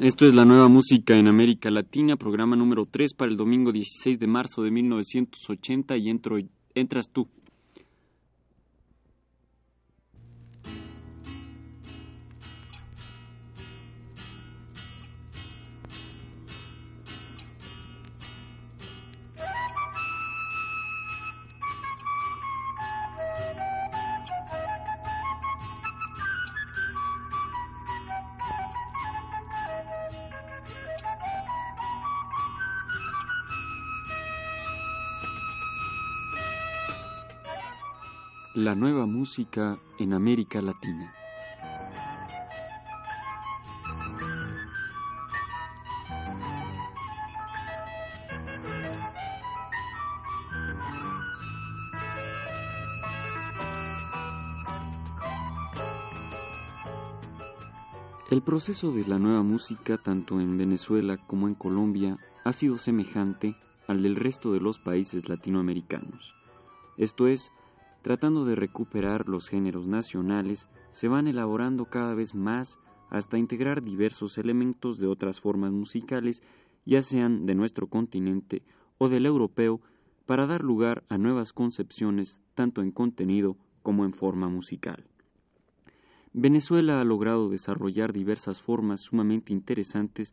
Esto es la nueva música en América Latina, programa número 3 para el domingo 16 de marzo de 1980 y entro, entras tú. La nueva música en América Latina. El proceso de la nueva música, tanto en Venezuela como en Colombia, ha sido semejante al del resto de los países latinoamericanos. Esto es, tratando de recuperar los géneros nacionales, se van elaborando cada vez más hasta integrar diversos elementos de otras formas musicales, ya sean de nuestro continente o del europeo, para dar lugar a nuevas concepciones tanto en contenido como en forma musical. Venezuela ha logrado desarrollar diversas formas sumamente interesantes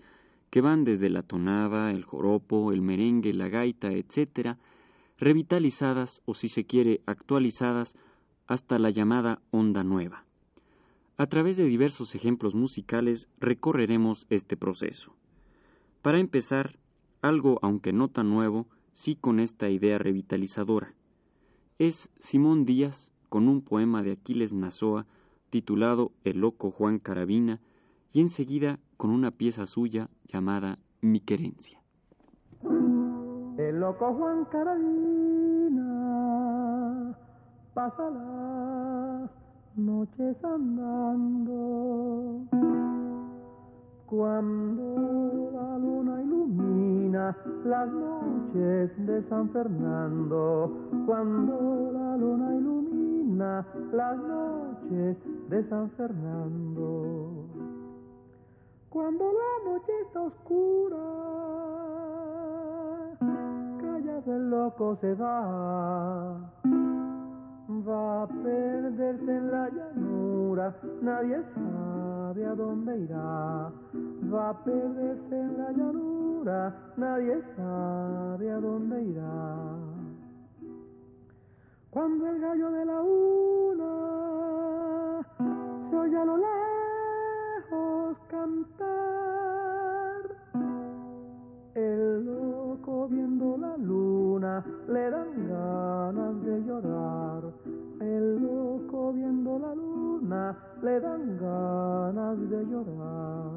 que van desde la tonada, el joropo, el merengue, la gaita, etc., revitalizadas o si se quiere actualizadas hasta la llamada onda nueva. A través de diversos ejemplos musicales recorreremos este proceso. Para empezar, algo aunque no tan nuevo, sí con esta idea revitalizadora. Es Simón Díaz con un poema de Aquiles Nazoa titulado El loco Juan Carabina y enseguida con una pieza suya llamada Mi querencia. Loco Juan Carabina pasa las noches andando. Cuando la luna ilumina las noches de San Fernando, cuando la luna ilumina las noches de San Fernando, cuando la noche está oscura el loco se va, va a perderse en la llanura, nadie sabe a dónde irá, va a perderse en la llanura, nadie sabe a dónde irá. Cuando el gallo de la una se oye a lo lejos cantar, el loco viendo la le dan ganas de llorar. El loco viendo la luna le dan ganas de llorar.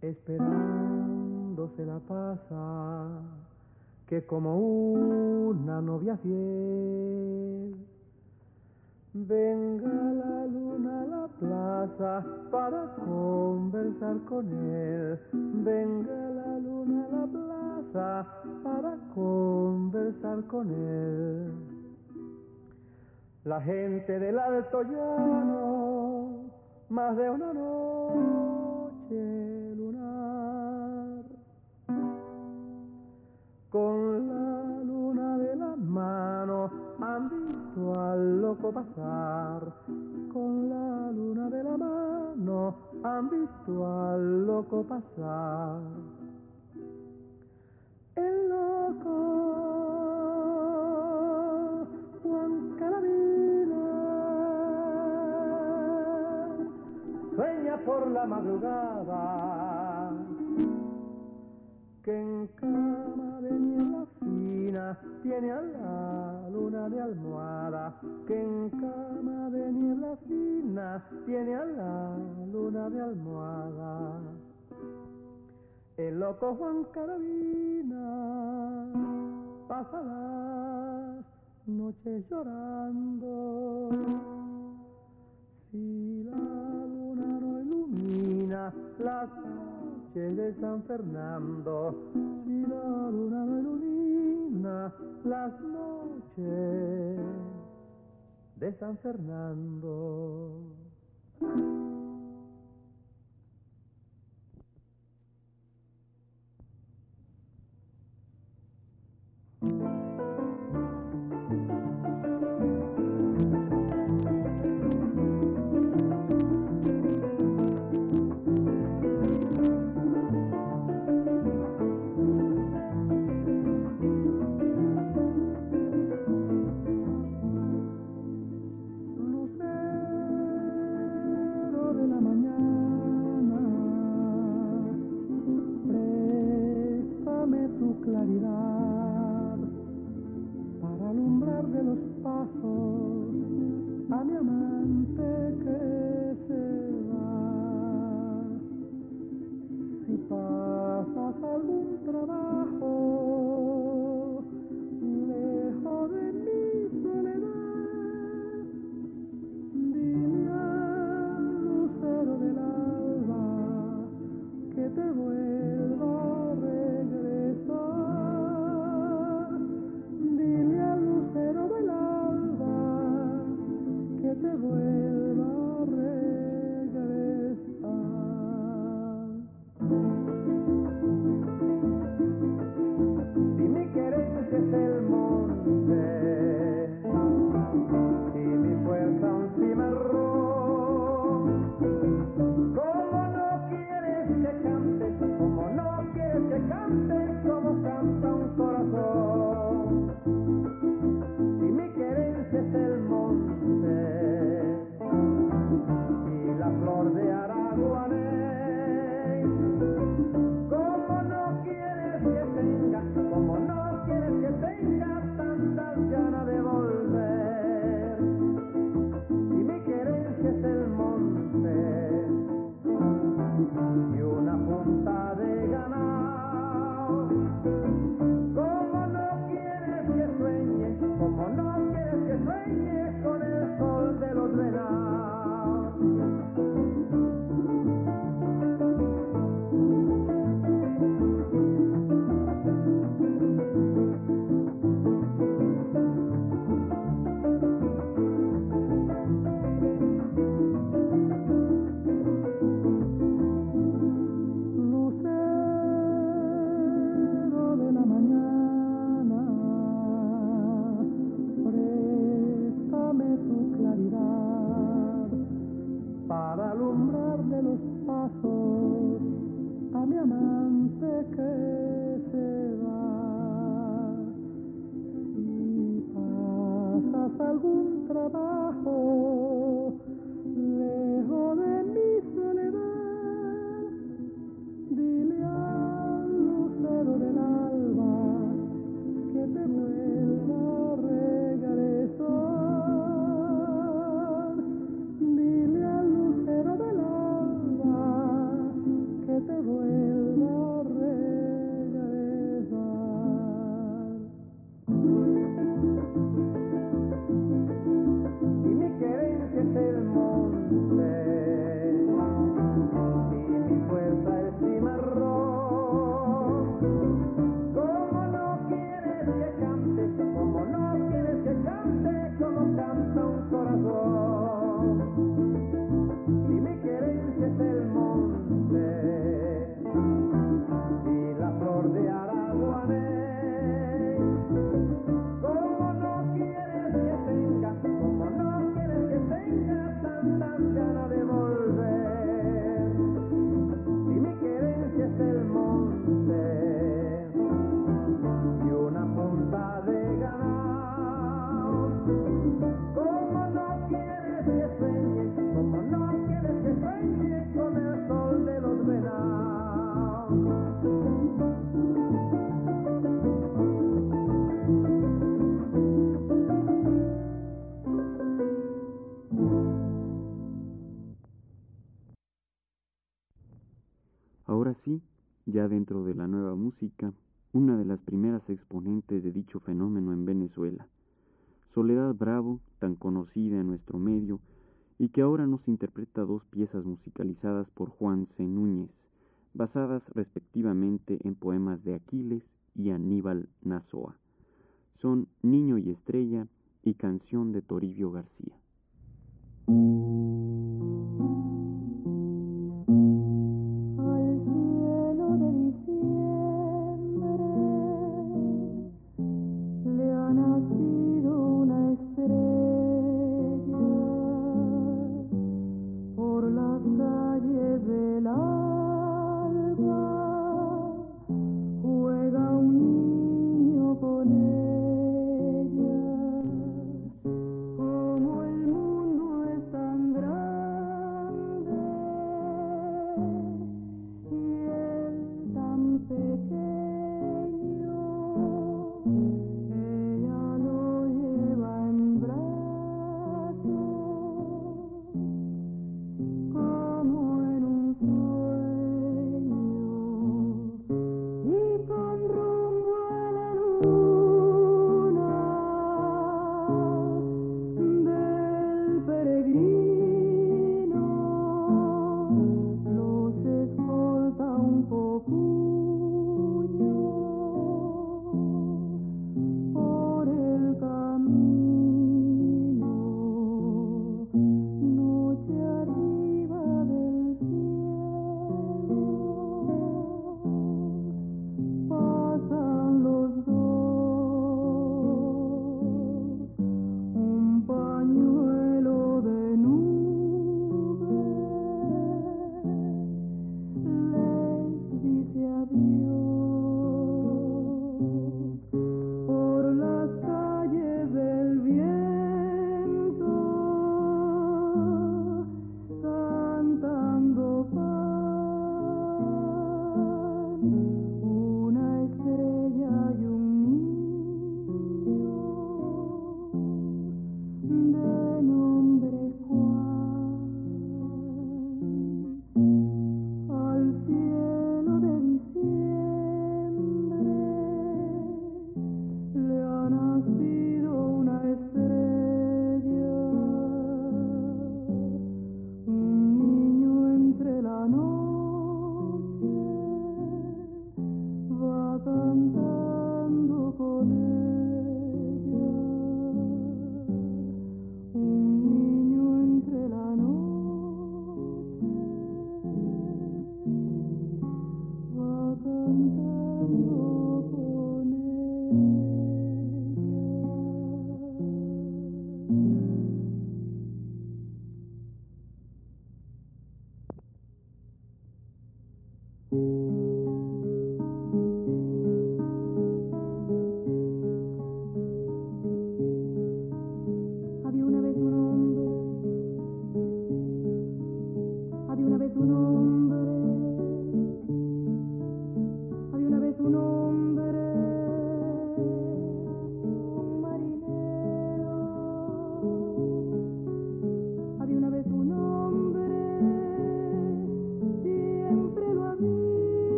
Esperando se la pasa, que como una novia fiel Venga la luna la plaza para conversar con él. Venga la luna a la plaza para conversar con él. La gente del alto llano, más de una noche lunar, con la luna de la mano han visto al loco pasar con la luna de la mano, han visto al loco pasar. El loco Juan Carabina sueña por la madrugada que en cama de niebla fina tiene a la luna de almohada, que en cama de niebla fina tiene a la luna de almohada. El loco Juan Carabina pasa las noches llorando. Si la luna no ilumina las de San Fernando, si la luna no ilumina las noches de San Fernando.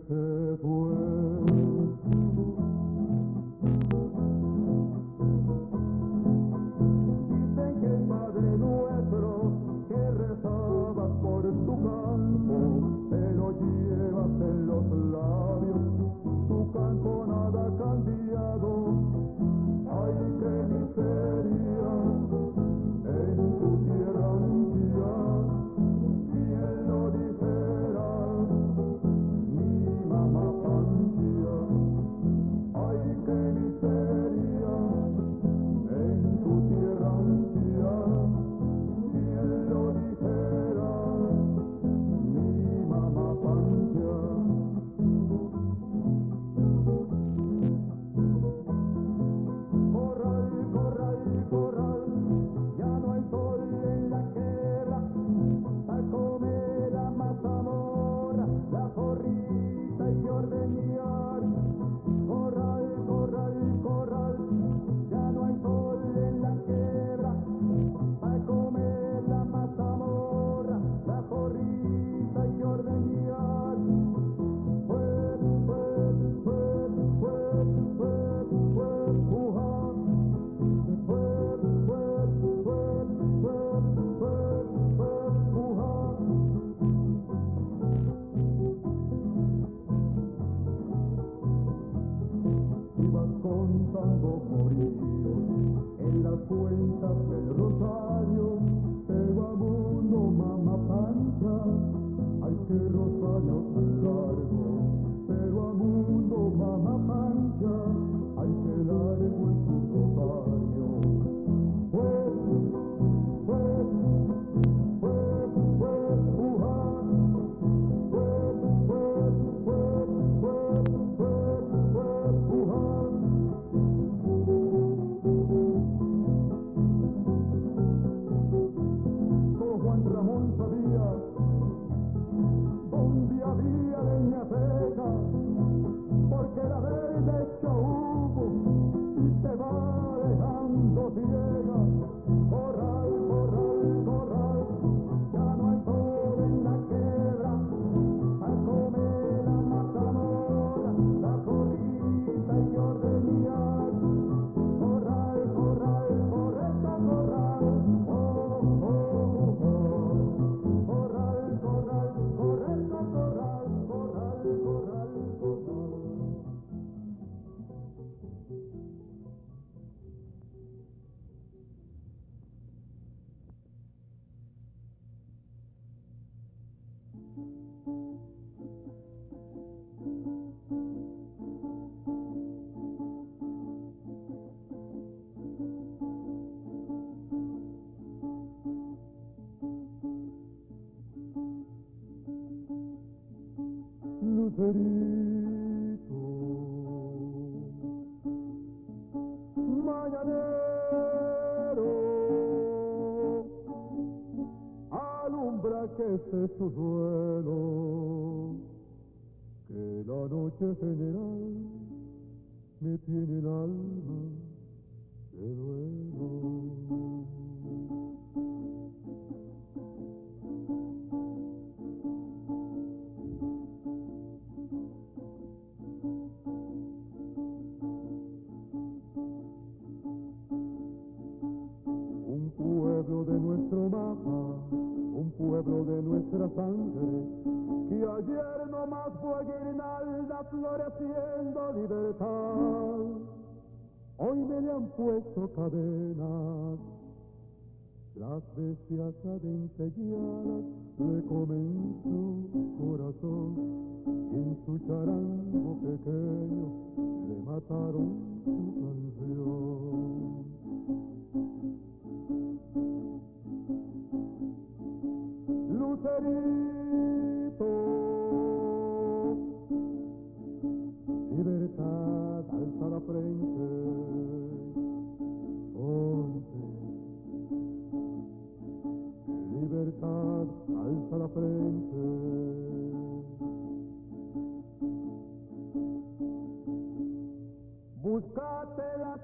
Porque la su duelo, que la noche general me tiene el alma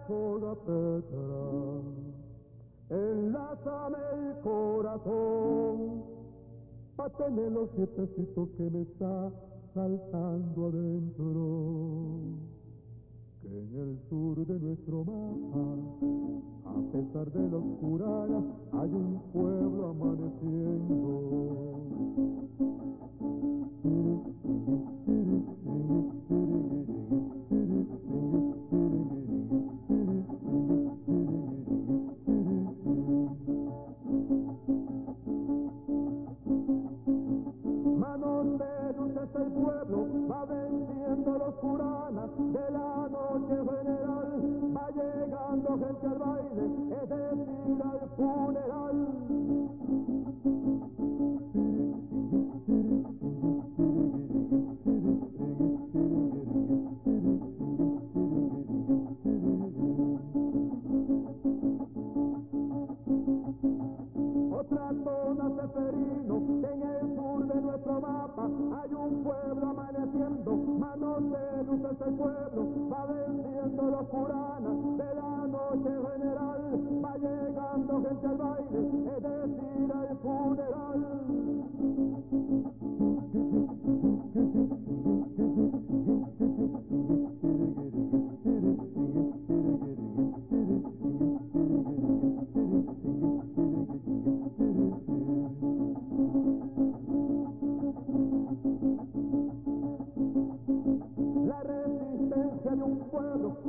sola Petra, enlázame el corazón pa' tener los sietecitos que me está saltando adentro. Que en el sur de nuestro mapa, a pesar de la oscuridad, hay un pueblo amaneciendo.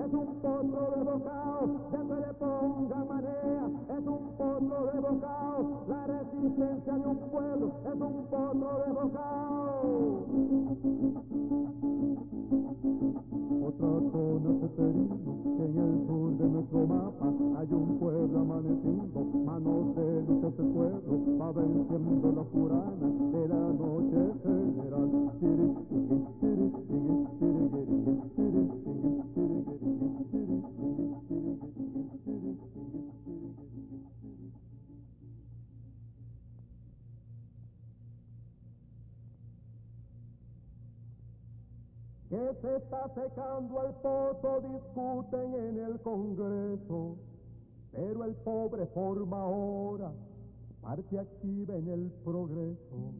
Es un potro de bocao, ya se le ponga manea, es un potro de bocao. La resistencia de un pueblo es un potro de bocao. Está secando el pozo, discuten en el Congreso, pero el pobre forma ahora parte activa en el progreso.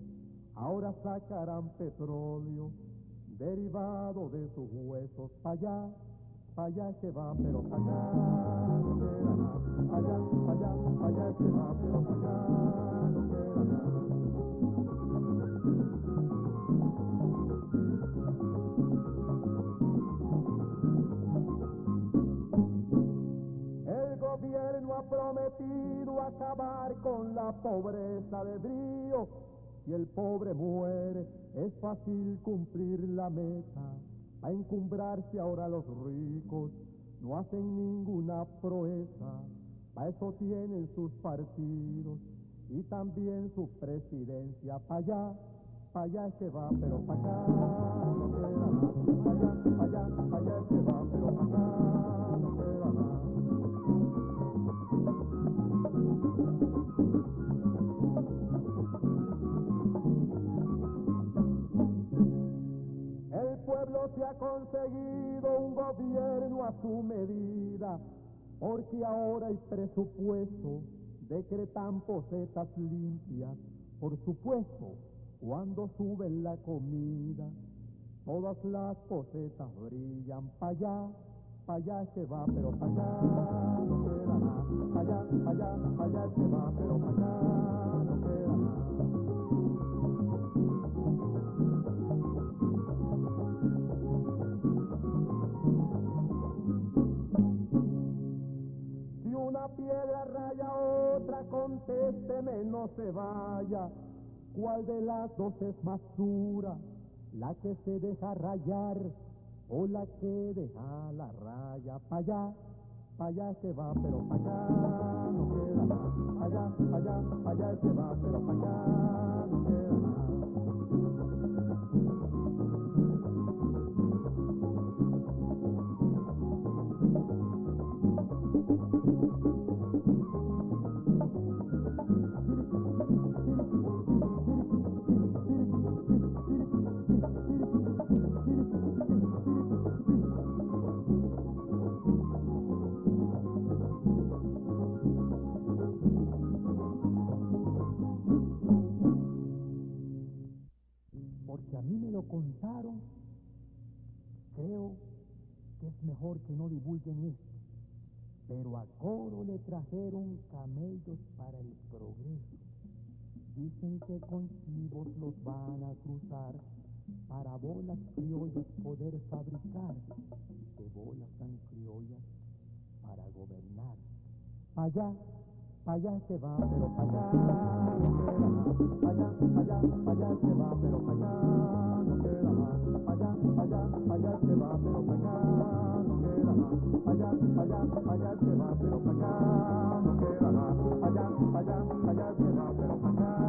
Ahora sacarán petróleo derivado de sus huesos. Para allá, allá que va, pero para allá para allá, para allá, para allá que va, pero para allá gobierno ha prometido acabar con la pobreza de brío. Si el pobre muere, es fácil cumplir la meta. A encumbrarse ahora los ricos, no hacen ninguna proeza. Para eso tienen sus partidos y también su presidencia. Para allá, para allá es que va, pero para acá. Para allá, para allá, para allá es que va, pero para acá gobierno a su medida, porque ahora hay presupuesto, decretan posetas limpias, por supuesto, cuando suben la comida, todas las posetas brillan para allá, para allá se va, pero para allá para allá, para allá, para allá se va, pero para allá piedra raya otra, contésteme, no se vaya. ¿Cuál de las dos es más dura? ¿La que se deja rayar o la que deja la raya? Pa' allá, allá se va, pero pa' acá no queda allá, allá, allá se va, pero pa' acá no queda Porque a mí me lo contaron, creo que es mejor que no divulguen esto. Pero a Coro le trajeron camellos para el progreso. Dicen que con chivos los van a cruzar para bolas criollas poder fabricar. De bolas tan criollas para gobernar. Allá, allá se va, pero allá allá, allá, allá se va, pero allá no queda allá, allá, allá se va, pero allá allá se va, pero pa' allá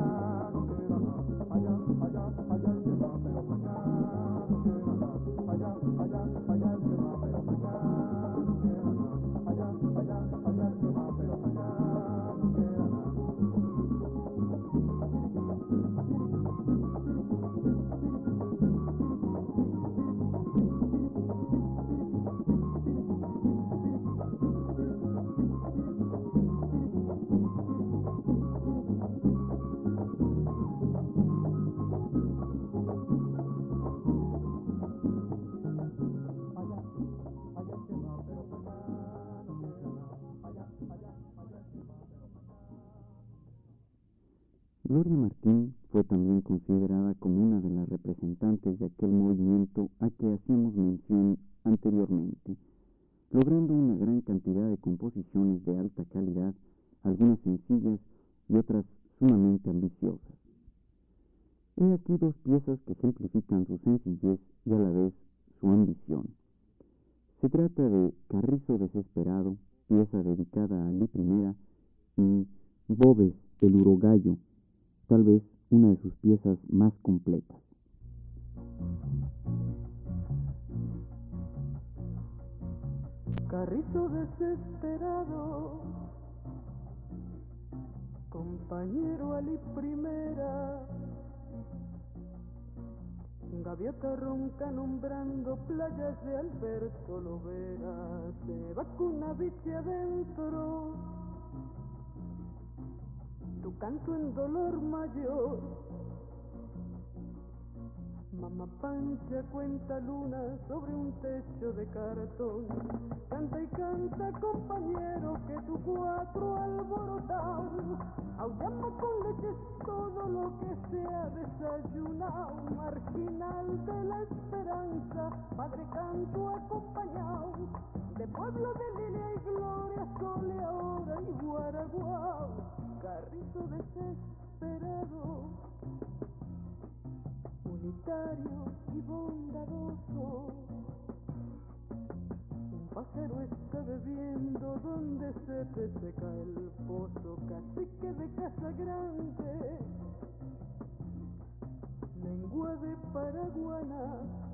Gloria Martín fue también considerada como una de las representantes de aquel movimiento a que hacíamos mención anteriormente, logrando una gran cantidad de composiciones de alta calidad, algunas sencillas y otras sumamente ambiciosas. He aquí dos piezas que ejemplifican su sencillez y a la vez su ambición. Se trata de Carrizo Desesperado, pieza dedicada a Ali I, y Bobes, el Urogallo, tal vez una de sus piezas más completas. Carrizo desesperado, compañero Ali primera, gaviota ronca nombrando playas de Alberto Lovera, se va con una bici adentro, tu canto en dolor mayor. Mamá Pancha cuenta luna sobre un techo de cartón. Canta y canta, compañero, que tu cuatro alborotado. Aullama con leche todo lo que se ha desayunado. Marginal de la esperanza, padre canto acompañado. De pueblo de Lilia y Gloria, Sole ahora y Guaraguao. Carrizo desesperado unitario y bondadoso. Un pasero está bebiendo donde se te seca el pozo, cacique de casa grande, lengua de Paraguana.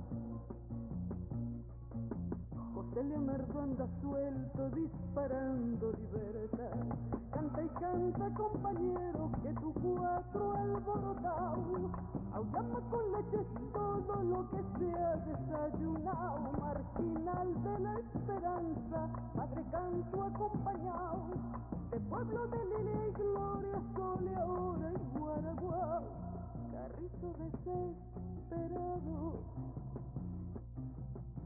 José Leonardo anda suelto disparando libertad. Canta y canta, compañero, que tu cuatro alborotado. Auyama con leche todo lo que se ha desayunado. Marginal de la esperanza, padre canto acompañado. De pueblo de Lili y Gloria, sole ahora y Guaraguao. Carrizo desesperado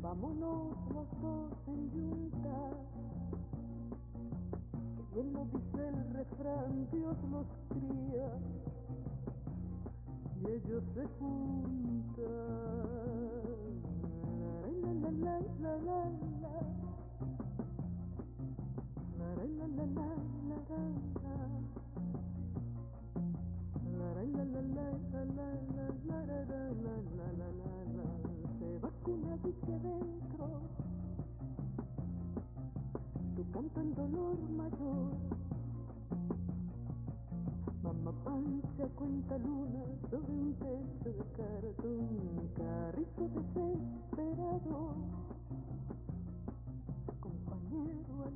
Vámonos los dos en yunta, que bien dice el refrán, Dios los cría y ellos se juntan. La la la la la la la la la la la la la la la se vacuna dice adentro, tu canto en dolor mayor. Mamá pancha cuenta luna sobre un techo de cartón, carrito desesperado, compañero a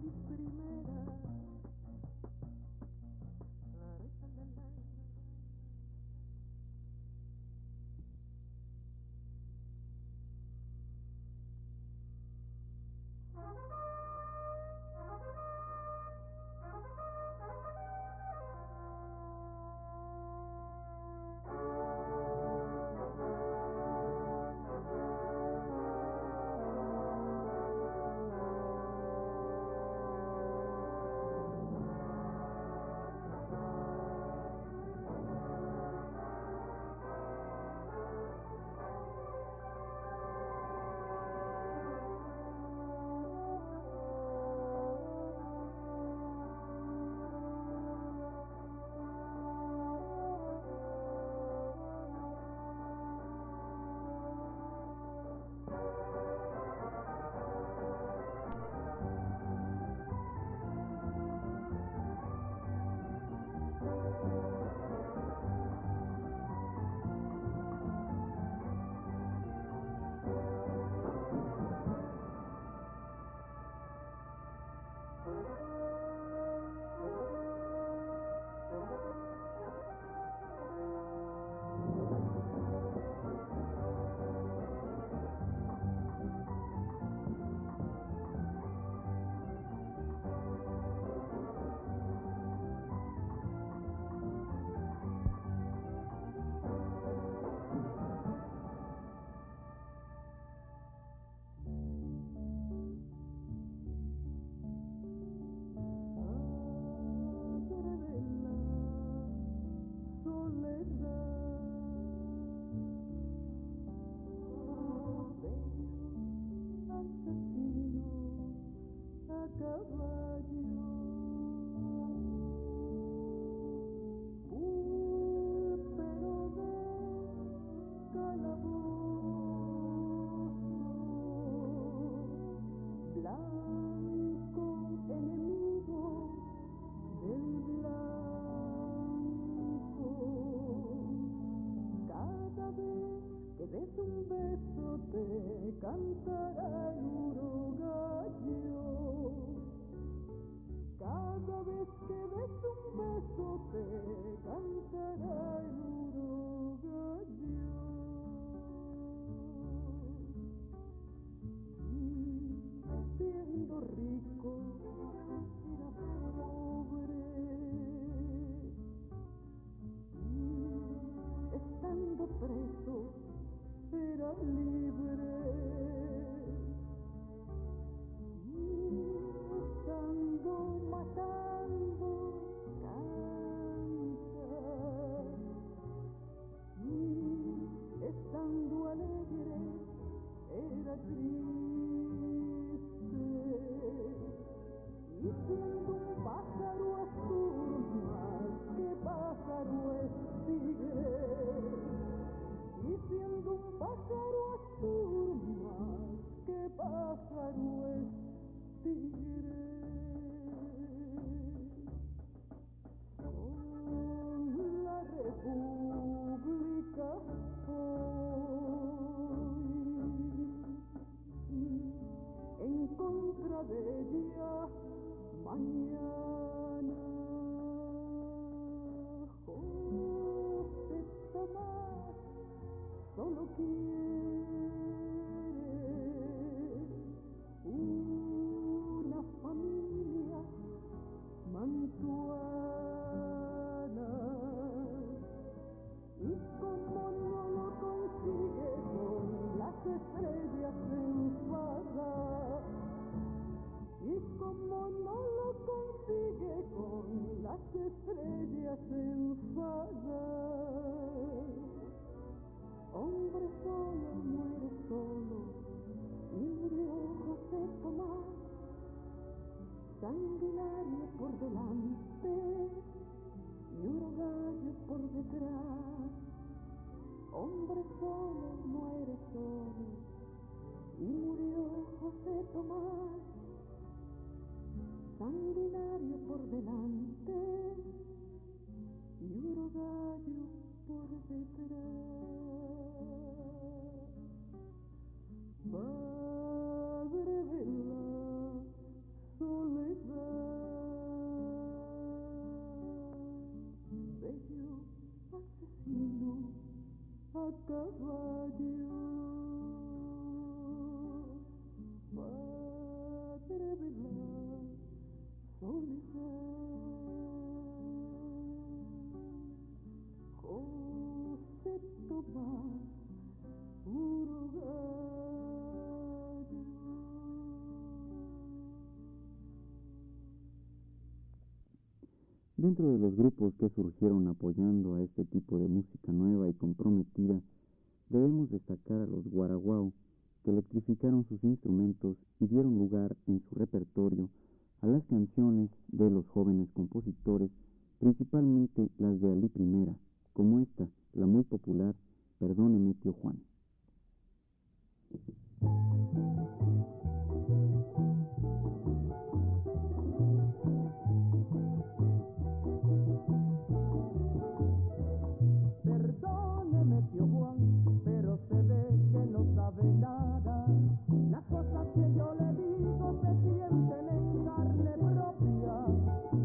solo Dentro de los grupos que surgieron apoyando a este tipo de música nueva y comprometida, debemos destacar a los guaraguao, que electrificaron sus instrumentos y dieron lugar en su repertorio a las canciones de los jóvenes compositores, principalmente las de Ali I, como esta, la muy popular Perdóneme, tío Juan. cosas que yo le digo se sienten en carne propia.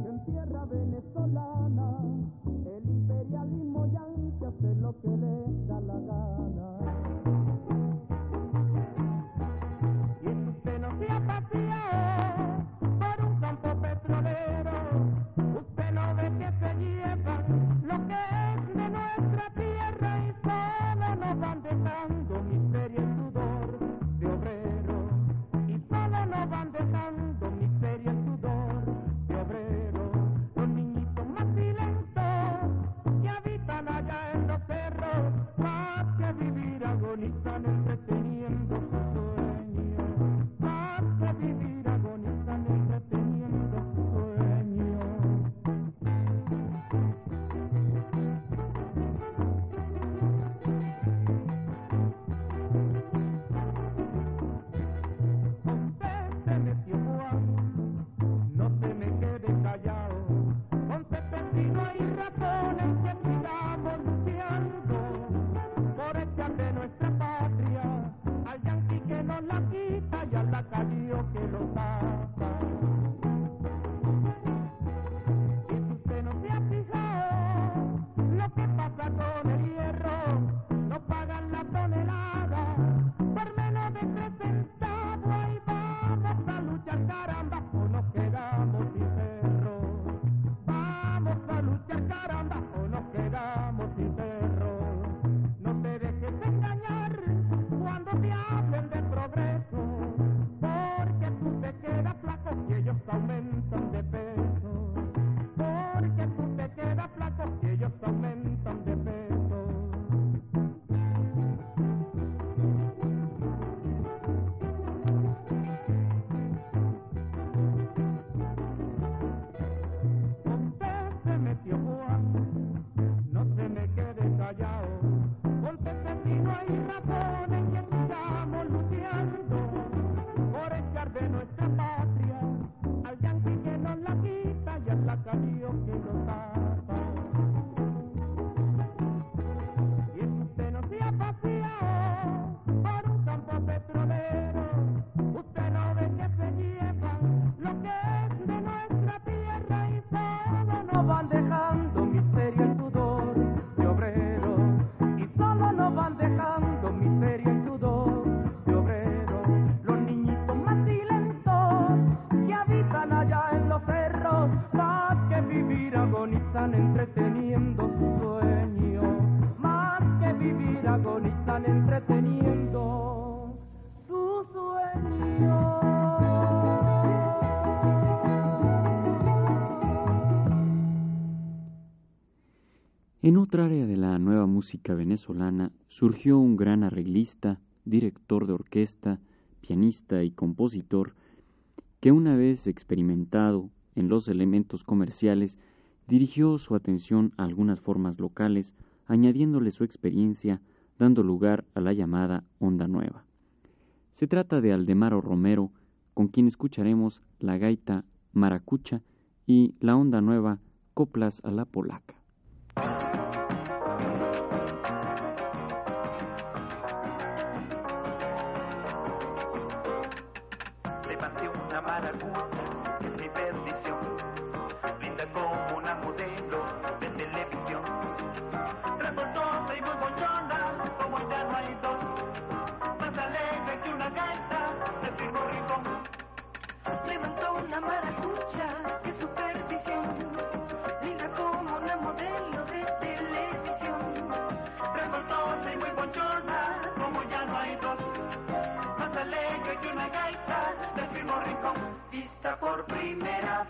En tierra venezolana el imperialismo ya hace lo que le nueva música venezolana surgió un gran arreglista, director de orquesta, pianista y compositor que una vez experimentado en los elementos comerciales, dirigió su atención a algunas formas locales, añadiéndole su experiencia, dando lugar a la llamada Onda Nueva. Se trata de Aldemaro Romero, con quien escucharemos la gaita Maracucha y la Onda Nueva Coplas a la Polaca. por primera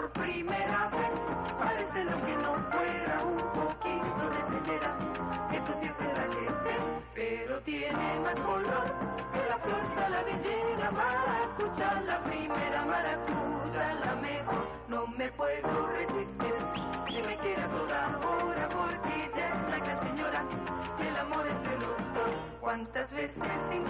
por primera vez. Parece lo que no fuera un poquito de primera. Eso sí es de la pero tiene más color. Que la fuerza, la maracucha, la primera maracucha, la mejor. No me puedo resistir, que me queda toda hora, porque ya está la señora. El amor entre los dos, cuántas veces tengo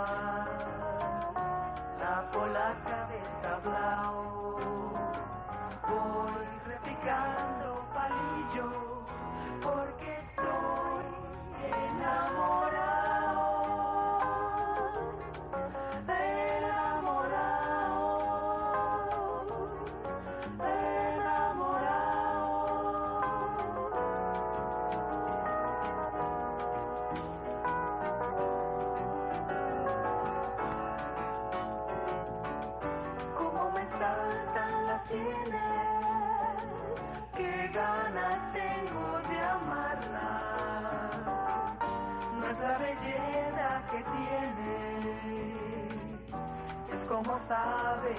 sabe.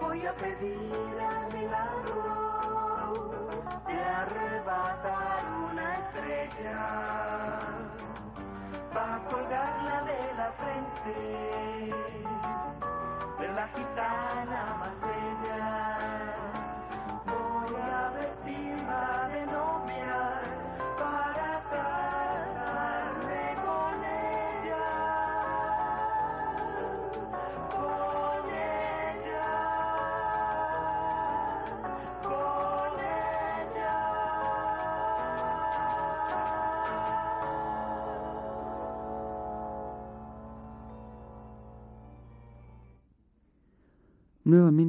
Voy a pedir al milagro de arrebatar una estrella para colgarla de la frente de la gitana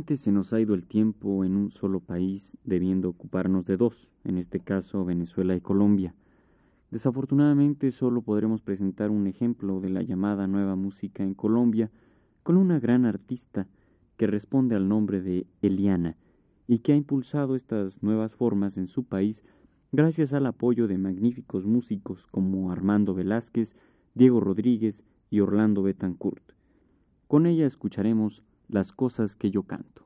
Se nos ha ido el tiempo en un solo país, debiendo ocuparnos de dos, en este caso Venezuela y Colombia. Desafortunadamente solo podremos presentar un ejemplo de la llamada nueva música en Colombia con una gran artista que responde al nombre de Eliana y que ha impulsado estas nuevas formas en su país gracias al apoyo de magníficos músicos como Armando Velázquez, Diego Rodríguez y Orlando Betancourt. Con ella escucharemos las cosas que yo canto.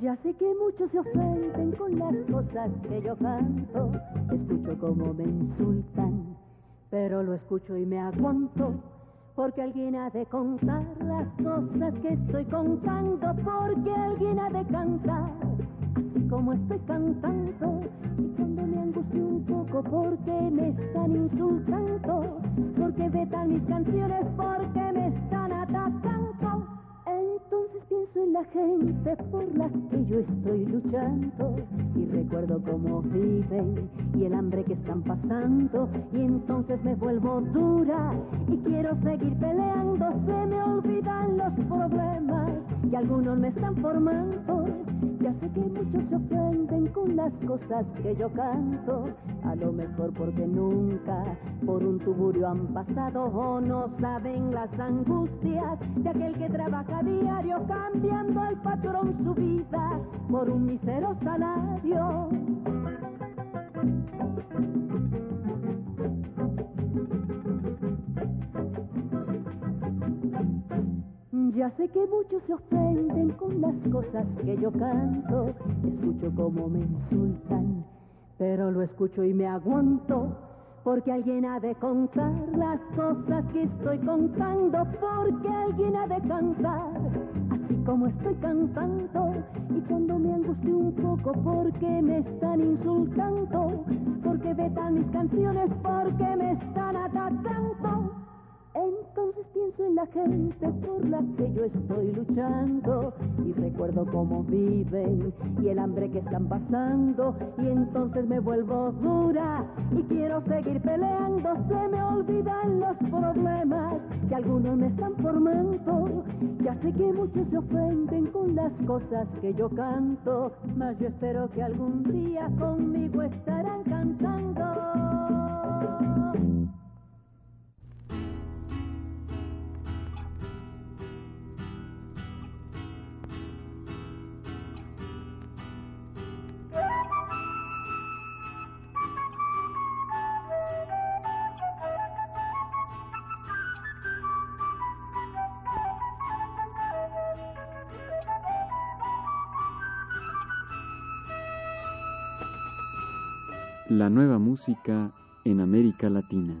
Ya sé que muchos se ofenden con las cosas que yo canto. Escucho como me insultan, pero lo escucho y me aguanto. Porque alguien ha de contar las cosas que estoy contando. Porque alguien ha de cantar como estoy cantando. Y cuando me angustio un poco porque me están insultando. Porque vetan mis canciones porque me están atacando. Entonces pienso en la gente por la que yo estoy luchando y recuerdo cómo viven y el hambre que están pasando y entonces me vuelvo dura y quiero seguir peleando, se me olvidan los problemas que algunos me están formando. Ya sé que muchos se ofenden con las cosas que yo canto, a lo mejor porque nunca por un tuburio han pasado o no saben las angustias de aquel que trabaja diario cambiando al patrón su vida por un mísero salario. Ya sé que muchos se ofenden con las cosas que yo canto, escucho como me insultan, pero lo escucho y me aguanto, porque alguien ha de contar las cosas que estoy contando, porque alguien ha de cantar, así como estoy cantando, y cuando me angustio un poco porque me están insultando, porque vetan mis canciones, porque me están atacando. Entonces pienso en la gente por la que yo estoy luchando y recuerdo cómo viven y el hambre que están pasando y entonces me vuelvo dura y quiero seguir peleando. Se me olvidan los problemas que algunos me están formando. Ya sé que muchos se ofenden con las cosas que yo canto, mas yo espero que algún día conmigo estarán cantando. La nueva música en América Latina.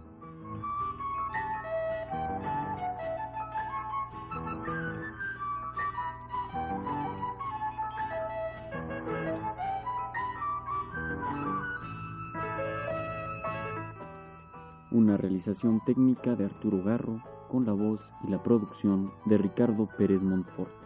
Una realización técnica de Arturo Garro con la voz y la producción de Ricardo Pérez Montfort.